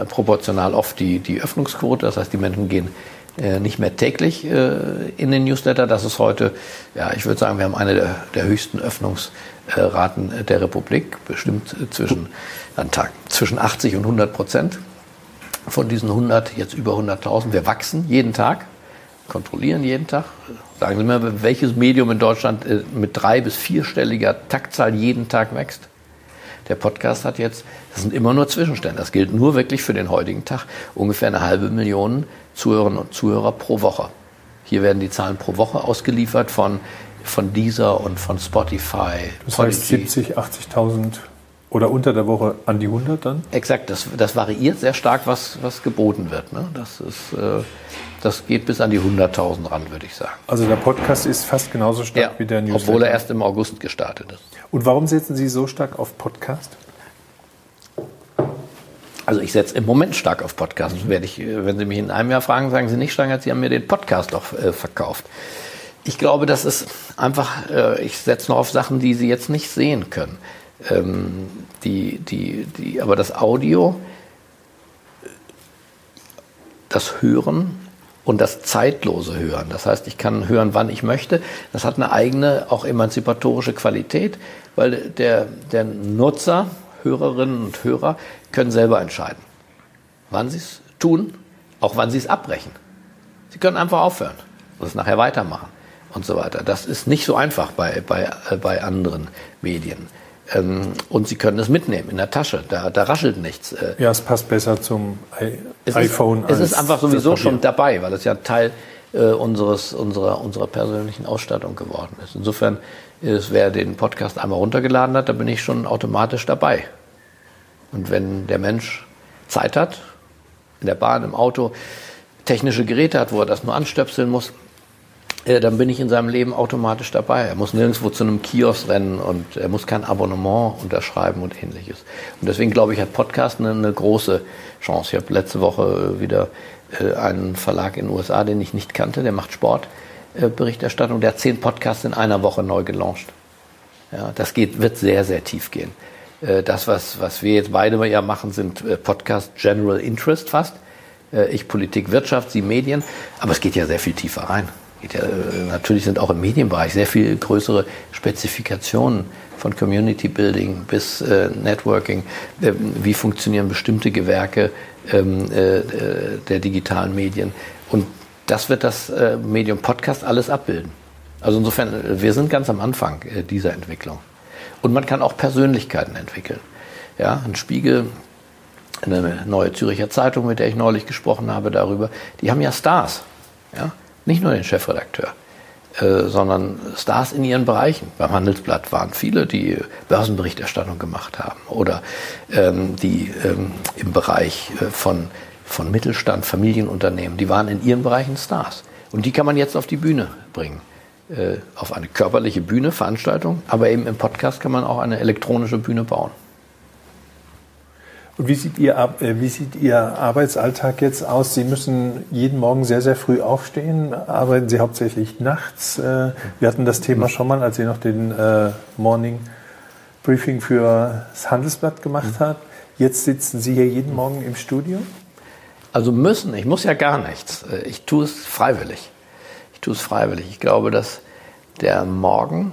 proportional oft die, die Öffnungsquote, das heißt, die Menschen gehen äh, nicht mehr täglich äh, in den Newsletter. Das ist heute, ja, ich würde sagen, wir haben eine der, der höchsten Öffnungsraten der Republik, bestimmt zwischen, an Tag, zwischen 80 und 100 Prozent von diesen 100 jetzt über 100.000. Wir wachsen jeden Tag, kontrollieren jeden Tag. Sagen Sie mir, welches Medium in Deutschland äh, mit drei- bis vierstelliger Taktzahl jeden Tag wächst? Der Podcast hat jetzt, das sind immer nur Zwischenstände, das gilt nur wirklich für den heutigen Tag, ungefähr eine halbe Million Zuhörerinnen und Zuhörer pro Woche. Hier werden die Zahlen pro Woche ausgeliefert von, von Deezer und von Spotify. Das heißt 70, 80.000 oder unter der Woche an die 100 dann? Exakt, das, das variiert sehr stark, was, was geboten wird. Ne? Das, ist, äh, das geht bis an die 100.000 ran, würde ich sagen. Also der Podcast ist fast genauso stark ja, wie der Newsletter? obwohl er erst im August gestartet ist. Und warum setzen Sie so stark auf Podcast? Also ich setze im Moment stark auf Podcast. Mhm. Werde ich, wenn Sie mich in einem Jahr fragen, sagen Sie nicht stark, als Sie haben mir den Podcast doch äh, verkauft. Ich glaube, das ist einfach, äh, ich setze noch auf Sachen, die Sie jetzt nicht sehen können. Ähm, die, die, die, aber das Audio, das Hören und das zeitlose Hören. Das heißt, ich kann hören, wann ich möchte. Das hat eine eigene, auch emanzipatorische Qualität, weil der, der Nutzer, Hörerinnen und Hörer können selber entscheiden, wann sie es tun, auch wann sie es abbrechen. Sie können einfach aufhören und es nachher weitermachen und so weiter. Das ist nicht so einfach bei, bei, äh, bei anderen Medien. Ähm, und Sie können es mitnehmen in der Tasche. Da, da raschelt nichts. Äh. Ja, es passt besser zum I es iPhone. Ist, es ist einfach sowieso schon dabei, weil es ja Teil äh, unseres, unserer, unserer persönlichen Ausstattung geworden ist. Insofern ist, wer den Podcast einmal runtergeladen hat, da bin ich schon automatisch dabei. Und wenn der Mensch Zeit hat, in der Bahn, im Auto, technische Geräte hat, wo er das nur anstöpseln muss, äh, dann bin ich in seinem Leben automatisch dabei. Er muss nirgendwo zu einem Kiosk rennen und er muss kein Abonnement unterschreiben und ähnliches. Und deswegen glaube ich, hat Podcast eine, eine große Chance. Ich habe letzte Woche wieder äh, einen Verlag in den USA, den ich nicht kannte, der macht Sportberichterstattung, äh, der hat zehn Podcasts in einer Woche neu gelauncht. Ja, das geht, wird sehr, sehr tief gehen. Äh, das, was, was wir jetzt beide ja machen, sind äh, Podcast General Interest fast. Äh, ich Politik, Wirtschaft, Sie Medien. Aber es geht ja sehr viel tiefer rein. Ja, natürlich sind auch im Medienbereich sehr viel größere Spezifikationen von Community Building bis äh, Networking. Äh, wie funktionieren bestimmte Gewerke ähm, äh, der digitalen Medien? Und das wird das äh, Medium Podcast alles abbilden. Also insofern, äh, wir sind ganz am Anfang äh, dieser Entwicklung. Und man kann auch Persönlichkeiten entwickeln. Ja, ein Spiegel, eine neue Züricher Zeitung, mit der ich neulich gesprochen habe darüber, die haben ja Stars. Ja? Nicht nur den Chefredakteur, äh, sondern Stars in ihren Bereichen. Beim Handelsblatt waren viele, die Börsenberichterstattung gemacht haben oder ähm, die ähm, im Bereich äh, von, von Mittelstand, Familienunternehmen, die waren in ihren Bereichen Stars. Und die kann man jetzt auf die Bühne bringen. Äh, auf eine körperliche Bühne, Veranstaltung, aber eben im Podcast kann man auch eine elektronische Bühne bauen. Und wie sieht, Ihr, äh, wie sieht Ihr Arbeitsalltag jetzt aus? Sie müssen jeden Morgen sehr, sehr früh aufstehen. Arbeiten Sie hauptsächlich nachts? Äh, wir hatten das Thema schon mal, als Sie noch den äh, Morning Briefing für das Handelsblatt gemacht haben. Jetzt sitzen Sie hier jeden Morgen im Studio? Also müssen, ich muss ja gar nichts. Ich tue es freiwillig. Ich tue es freiwillig. Ich glaube, dass der Morgen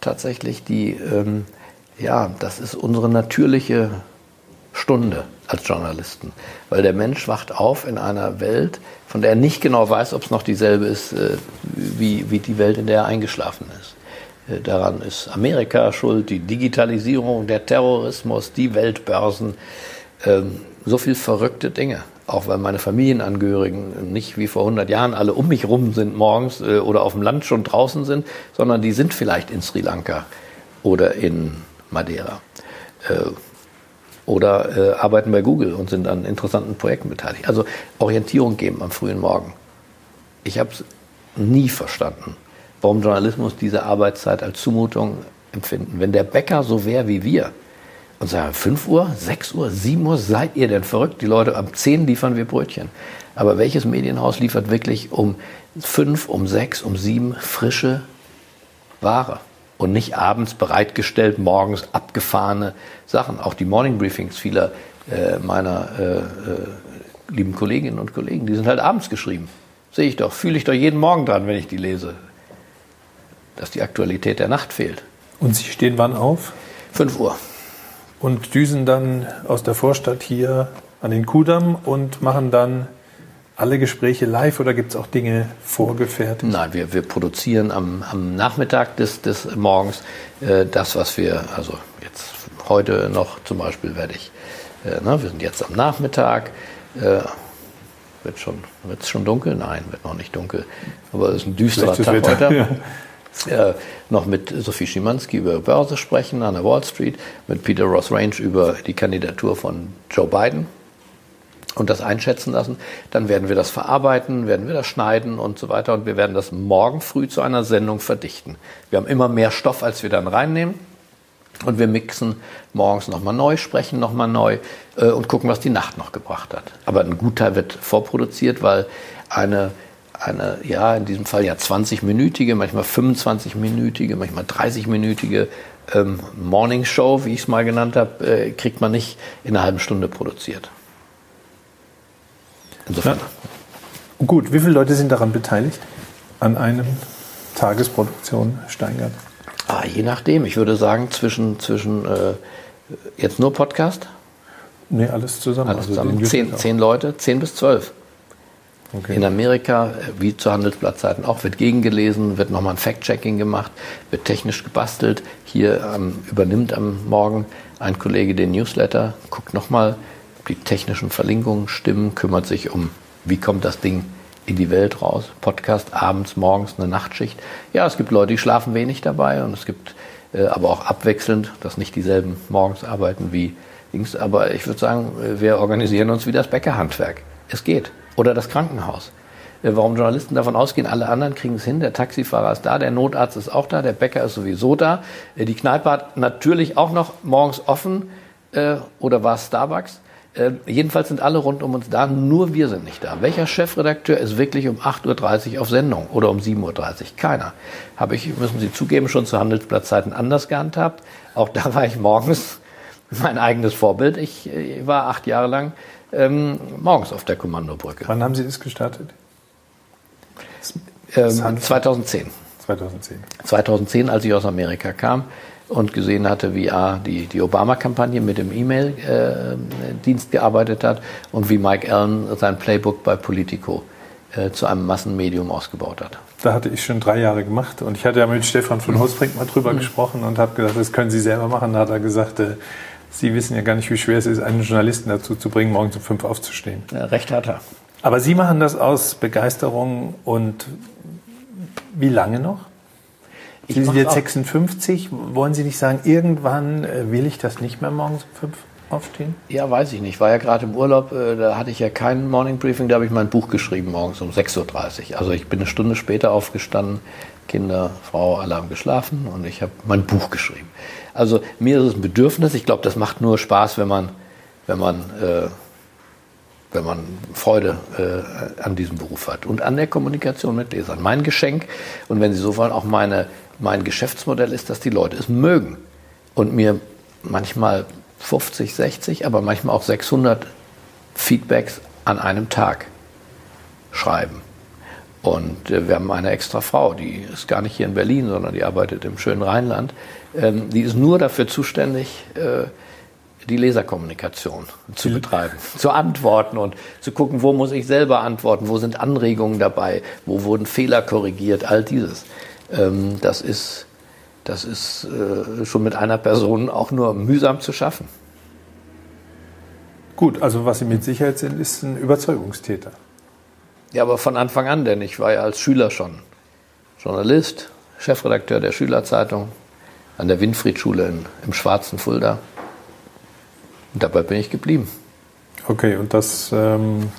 tatsächlich die, ähm, ja, das ist unsere natürliche Stunde als Journalisten. Weil der Mensch wacht auf in einer Welt, von der er nicht genau weiß, ob es noch dieselbe ist, äh, wie, wie die Welt, in der er eingeschlafen ist. Äh, daran ist Amerika schuld, die Digitalisierung, der Terrorismus, die Weltbörsen, ähm, so viel verrückte Dinge. Auch weil meine Familienangehörigen nicht wie vor 100 Jahren alle um mich rum sind morgens äh, oder auf dem Land schon draußen sind, sondern die sind vielleicht in Sri Lanka oder in Madeira. Äh, oder äh, arbeiten bei Google und sind an interessanten Projekten beteiligt. Also Orientierung geben am frühen Morgen. Ich habe es nie verstanden, warum Journalismus diese Arbeitszeit als Zumutung empfinden. Wenn der Bäcker so wäre wie wir und sagen, 5 Uhr, 6 Uhr, 7 Uhr, seid ihr denn verrückt? Die Leute, am 10 liefern wir Brötchen. Aber welches Medienhaus liefert wirklich um 5, um 6, um 7 frische Ware? Und nicht abends bereitgestellt, morgens abgefahrene Sachen. Auch die Morning Briefings vieler äh, meiner äh, äh, lieben Kolleginnen und Kollegen, die sind halt abends geschrieben. Sehe ich doch, fühle ich doch jeden Morgen dran, wenn ich die lese, dass die Aktualität der Nacht fehlt. Und Sie stehen wann auf? 5 Uhr. Und düsen dann aus der Vorstadt hier an den Kudamm und machen dann alle Gespräche live oder gibt es auch Dinge vorgefertigt? Nein, wir, wir produzieren am, am Nachmittag des, des Morgens äh, das, was wir, also jetzt heute noch zum Beispiel werde ich, äh, na, ne, wir sind jetzt am Nachmittag, äh, wird schon, wird's schon dunkel? Nein, wird noch nicht dunkel, aber es ist ein düsterer Tag Wetter, heute. Ja. Äh, noch mit Sophie Schimanski über Börse sprechen an der Wall Street, mit Peter Ross Range über die Kandidatur von Joe Biden und das einschätzen lassen. Dann werden wir das verarbeiten, werden wir das schneiden und so weiter. Und wir werden das morgen früh zu einer Sendung verdichten. Wir haben immer mehr Stoff, als wir dann reinnehmen. Und wir mixen morgens nochmal neu, sprechen nochmal neu äh, und gucken, was die Nacht noch gebracht hat. Aber ein Gutteil wird vorproduziert, weil eine, eine, ja, in diesem Fall ja 20-minütige, manchmal 25-minütige, manchmal 30-minütige ähm, Morning Show, wie ich es mal genannt habe, äh, kriegt man nicht in einer halben Stunde produziert. Insofern. Ja. Gut, wie viele Leute sind daran beteiligt? An einem Tagesproduktion Steingart? Ah, je nachdem. Ich würde sagen, zwischen, zwischen äh, jetzt nur Podcast? Nee, alles zusammen. Alles also zusammen. Zehn, zehn Leute, zehn bis zwölf. Okay. In Amerika, äh, wie zu Handelsblattzeiten auch, wird gegengelesen, wird nochmal ein Fact-Checking gemacht, wird technisch gebastelt. Hier ähm, übernimmt am Morgen ein Kollege den Newsletter, guckt nochmal, die technischen Verlinkungen stimmen, kümmert sich um, wie kommt das Ding in die Welt raus. Podcast abends, morgens, eine Nachtschicht. Ja, es gibt Leute, die schlafen wenig dabei und es gibt äh, aber auch abwechselnd, dass nicht dieselben morgens arbeiten wie Dings. Aber ich würde sagen, wir organisieren uns wie das Bäckerhandwerk. Es geht. Oder das Krankenhaus. Äh, warum Journalisten davon ausgehen, alle anderen kriegen es hin. Der Taxifahrer ist da, der Notarzt ist auch da, der Bäcker ist sowieso da. Äh, die Kneipe hat natürlich auch noch morgens offen. Äh, oder war es Starbucks? Äh, jedenfalls sind alle rund um uns da, nur wir sind nicht da. Welcher Chefredakteur ist wirklich um 8.30 Uhr auf Sendung oder um 7.30 Uhr? Keiner. Habe ich, müssen Sie zugeben, schon zu Handelsplatzzeiten anders gehandhabt. Auch da war ich morgens mein eigenes Vorbild. Ich, ich äh, war acht Jahre lang ähm, morgens auf der Kommandobrücke. Wann haben Sie das gestartet? Ähm, 2010. 2010. 2010, als ich aus Amerika kam und gesehen hatte, wie A, die, die Obama-Kampagne mit dem E-Mail-Dienst äh, gearbeitet hat und wie Mike Allen sein Playbook bei Politico äh, zu einem Massenmedium ausgebaut hat. Da hatte ich schon drei Jahre gemacht und ich hatte ja mit Stefan von Hosbrink mal drüber mhm. gesprochen und habe gesagt, das können Sie selber machen. Da hat er gesagt, äh, Sie wissen ja gar nicht, wie schwer es ist, einen Journalisten dazu zu bringen, morgens um fünf aufzustehen. Ja, recht hat er. Aber Sie machen das aus Begeisterung und wie lange noch? Ich Sie sind jetzt 56. Wollen Sie nicht sagen, irgendwann äh, will ich das nicht mehr morgens um fünf aufstehen? Ja, weiß ich nicht. War ja gerade im Urlaub, äh, da hatte ich ja kein Morning Briefing, da habe ich mein Buch geschrieben morgens um 6.30 Uhr. Also ich bin eine Stunde später aufgestanden, Kinder, Frau, alle haben geschlafen und ich habe mein Buch geschrieben. Also mir ist es ein Bedürfnis. Ich glaube, das macht nur Spaß, wenn man, wenn man, äh, wenn man Freude äh, an diesem Beruf hat und an der Kommunikation mit Lesern. Mein Geschenk und wenn Sie so wollen, auch meine mein Geschäftsmodell ist, dass die Leute es mögen und mir manchmal 50, 60, aber manchmal auch 600 Feedbacks an einem Tag schreiben. Und äh, wir haben eine extra Frau, die ist gar nicht hier in Berlin, sondern die arbeitet im schönen Rheinland. Ähm, die ist nur dafür zuständig, äh, die Leserkommunikation zu betreiben, zu antworten und zu gucken, wo muss ich selber antworten, wo sind Anregungen dabei, wo wurden Fehler korrigiert, all dieses. Ähm, das ist Das ist äh, schon mit einer Person auch nur mühsam zu schaffen. Gut, also was Sie mit Sicherheit sind, ist ein Überzeugungstäter. Ja, aber von Anfang an, denn ich war ja als Schüler schon Journalist, Chefredakteur der Schülerzeitung an der Winfriedschule im schwarzen Fulda. Und dabei bin ich geblieben. Okay, und das. Ähm,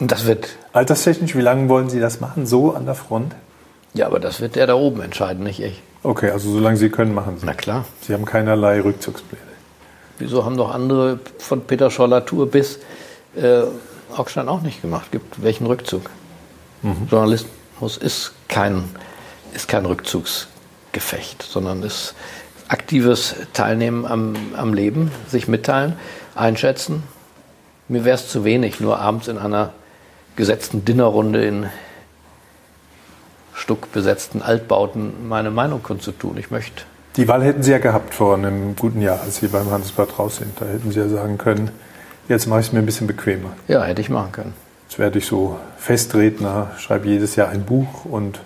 und das wird. Alterstechnisch, wie lange wollen Sie das machen? So an der Front? Ja, aber das wird der da oben entscheiden, nicht ich. Okay, also solange Sie können, machen Sie. Na klar. Sie haben keinerlei Rückzugspläne. Wieso haben doch andere von Peter Scholler-Tour bis äh, Augstein auch nicht gemacht? Gibt welchen Rückzug? Mhm. Journalismus ist kein, ist kein Rückzugsgefecht, sondern ist aktives Teilnehmen am, am Leben, sich mitteilen, einschätzen. Mir wäre es zu wenig, nur abends in einer gesetzten Dinnerrunde in stuckbesetzten Altbauten meine Meinung kundzutun. Ich möchte. Die Wahl hätten Sie ja gehabt vor einem guten Jahr, als Sie beim Handelsblatt raus sind. Da hätten Sie ja sagen können, jetzt mache ich es mir ein bisschen bequemer. Ja, hätte ich machen können. Jetzt werde ich so Festredner, schreibe jedes Jahr ein Buch und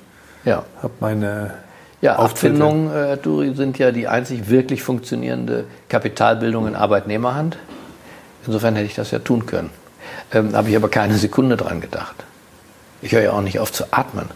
ja. habe meine ja, Abfindungen, äh, Duri, sind ja die einzig wirklich funktionierende Kapitalbildung in Arbeitnehmerhand. Insofern hätte ich das ja tun können. Ähm, habe ich aber keine Sekunde dran gedacht. Ich höre ja auch nicht auf zu atmen.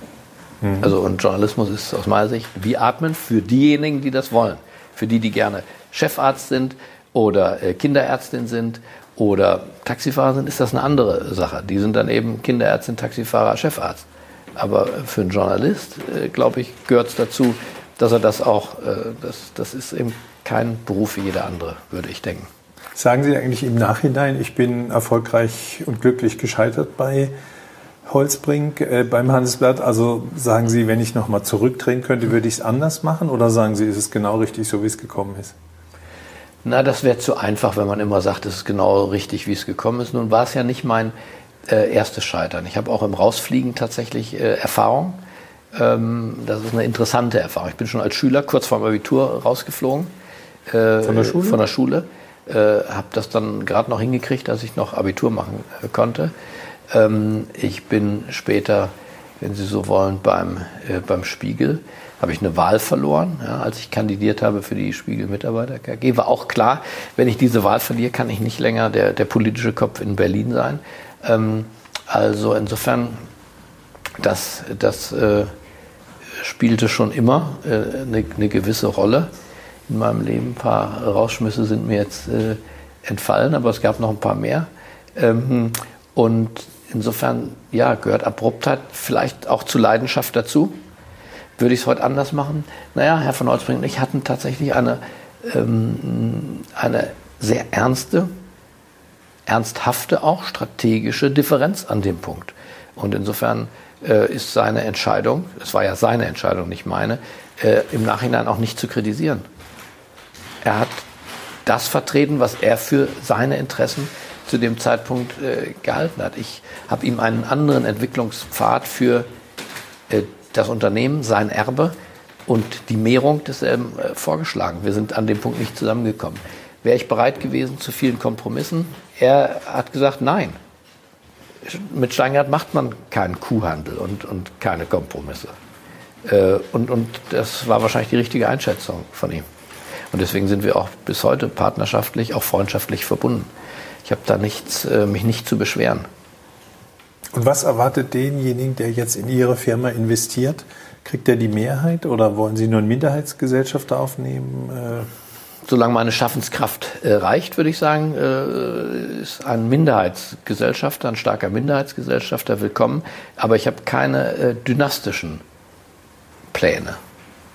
Mhm. Also und Journalismus ist aus meiner Sicht wie Atmen für diejenigen, die das wollen. Für die, die gerne Chefarzt sind oder äh, Kinderärztin sind oder Taxifahrer sind, ist das eine andere Sache. Die sind dann eben Kinderärztin, Taxifahrer, Chefarzt. Aber für einen Journalist, äh, glaube ich, gehört es dazu, dass er das auch, äh, das, das ist eben kein Beruf wie jeder andere, würde ich denken. Sagen Sie eigentlich im Nachhinein, ich bin erfolgreich und glücklich gescheitert bei Holzbrink äh, beim Handelsblatt? Also sagen Sie, wenn ich nochmal zurückdrehen könnte, würde ich es anders machen? Oder sagen Sie, ist es genau richtig, so wie es gekommen ist? Na, das wäre zu einfach, wenn man immer sagt, es ist genau richtig, wie es gekommen ist. Nun war es ja nicht mein äh, erstes Scheitern. Ich habe auch im Rausfliegen tatsächlich äh, Erfahrung. Ähm, das ist eine interessante Erfahrung. Ich bin schon als Schüler kurz vor dem Abitur rausgeflogen. Äh, von der Schule? Von der Schule. Äh, habe das dann gerade noch hingekriegt, dass ich noch Abitur machen äh, konnte. Ähm, ich bin später, wenn Sie so wollen, beim, äh, beim Spiegel habe ich eine Wahl verloren, ja, als ich kandidiert habe für die Spiegel-Mitarbeiter KG. War auch klar, wenn ich diese Wahl verliere, kann ich nicht länger der, der politische Kopf in Berlin sein. Ähm, also insofern, das, das äh, spielte schon immer äh, eine, eine, gewisse Rolle in meinem Leben. Ein paar Rausschmüsse sind mir jetzt äh, entfallen, aber es gab noch ein paar mehr. Ähm, und insofern, ja, gehört Abruptheit vielleicht auch zu Leidenschaft dazu. Würde ich es heute anders machen? Naja, Herr von Holzbrink und ich hatten tatsächlich eine, ähm, eine sehr ernste ernsthafte, auch strategische Differenz an dem Punkt. Und insofern äh, ist seine Entscheidung, es war ja seine Entscheidung, nicht meine, äh, im Nachhinein auch nicht zu kritisieren. Er hat das vertreten, was er für seine Interessen zu dem Zeitpunkt äh, gehalten hat. Ich habe ihm einen anderen Entwicklungspfad für äh, das Unternehmen, sein Erbe und die Mehrung desselben äh, vorgeschlagen. Wir sind an dem Punkt nicht zusammengekommen. Wäre ich bereit gewesen zu vielen Kompromissen? Er hat gesagt, nein. Mit Steingart macht man keinen Kuhhandel und, und keine Kompromisse. Äh, und, und das war wahrscheinlich die richtige Einschätzung von ihm. Und deswegen sind wir auch bis heute partnerschaftlich, auch freundschaftlich verbunden. Ich habe da nichts, äh, mich nicht zu beschweren. Und was erwartet denjenigen, der jetzt in Ihre Firma investiert? Kriegt er die Mehrheit oder wollen Sie nur einen Minderheitsgesellschafter aufnehmen? Äh, solange meine Schaffenskraft äh, reicht, würde ich sagen, ist ein Minderheitsgesellschafter, ein starker Minderheitsgesellschafter willkommen. Aber ich habe keine dynastischen Pläne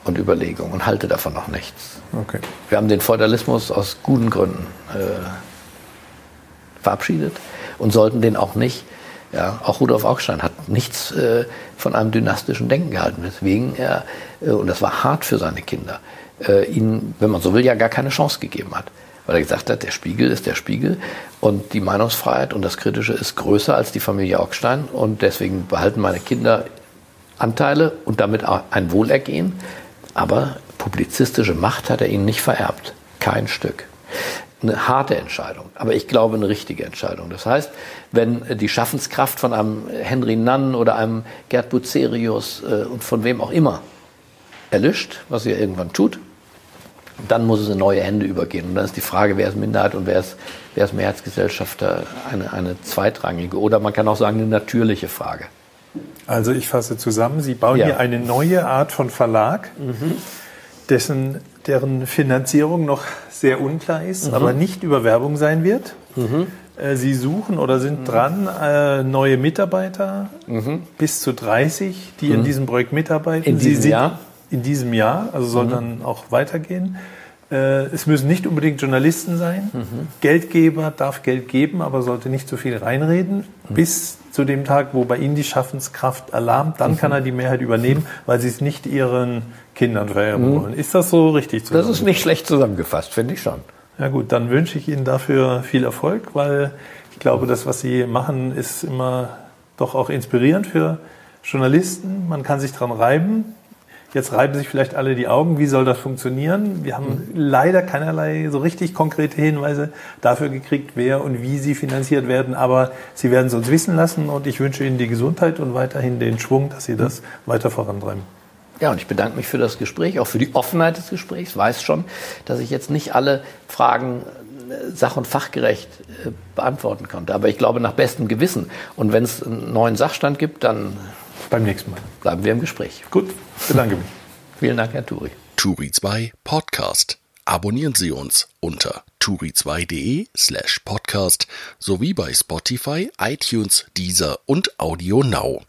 und Überlegungen und halte davon noch nichts. Okay. Wir haben den Feudalismus aus guten Gründen verabschiedet und sollten den auch nicht. Ja, auch Rudolf Augstein hat nichts äh, von einem dynastischen Denken gehalten, weswegen er, äh, und das war hart für seine Kinder, äh, ihnen, wenn man so will, ja gar keine Chance gegeben hat. Weil er gesagt hat, der Spiegel ist der Spiegel und die Meinungsfreiheit und das Kritische ist größer als die Familie Augstein und deswegen behalten meine Kinder Anteile und damit ein Wohlergehen. Aber publizistische Macht hat er ihnen nicht vererbt. Kein Stück. Eine harte Entscheidung, aber ich glaube eine richtige Entscheidung. Das heißt, wenn die Schaffenskraft von einem Henry Nann oder einem Gerd Bucerius äh, und von wem auch immer erlischt, was sie ja irgendwann tut, dann muss es in neue Hände übergehen. Und dann ist die Frage, wer ist Minderheit und wer ist, wer ist Mehrheitsgesellschafter, eine, eine zweitrangige oder man kann auch sagen, eine natürliche Frage. Also ich fasse zusammen, Sie bauen ja. hier eine neue Art von Verlag, mhm. dessen, deren Finanzierung noch sehr unklar ist, mhm. aber nicht über Werbung sein wird. Mhm. Äh, Sie suchen oder sind mhm. dran, äh, neue Mitarbeiter, mhm. bis zu 30, die in mhm. diesem Projekt mitarbeiten. In diesem Jahr? In diesem Jahr, also soll dann auch weitergehen. Äh, es müssen nicht unbedingt Journalisten sein. Mhm. Geldgeber darf Geld geben, aber sollte nicht zu viel reinreden. Mhm. Bis zu dem Tag, wo bei Ihnen die Schaffenskraft alarmt, dann mhm. kann er die Mehrheit übernehmen, weil Sie es nicht Ihren Kindern vererben mhm. wollen. Ist das so richtig? Das ist nicht schlecht zusammengefasst, finde ich schon. Ja gut, dann wünsche ich Ihnen dafür viel Erfolg, weil ich glaube, das, was Sie machen, ist immer doch auch inspirierend für Journalisten. Man kann sich dran reiben. Jetzt reiben sich vielleicht alle die Augen. Wie soll das funktionieren? Wir haben mhm. leider keinerlei so richtig konkrete Hinweise dafür gekriegt, wer und wie sie finanziert werden. Aber Sie werden es uns wissen lassen und ich wünsche Ihnen die Gesundheit und weiterhin den Schwung, dass Sie das mhm. weiter vorantreiben. Ja, und ich bedanke mich für das Gespräch, auch für die Offenheit des Gesprächs. Ich weiß schon, dass ich jetzt nicht alle Fragen äh, sach- und fachgerecht äh, beantworten konnte. Aber ich glaube nach bestem Gewissen. Und wenn es einen neuen Sachstand gibt, dann beim nächsten Mal bleiben wir im Gespräch. Gut, bedanke mich. Vielen Dank, Herr Turi. Turi 2 Podcast. Abonnieren Sie uns unter turi2.de slash podcast sowie bei Spotify, iTunes, Deezer und Audio Now.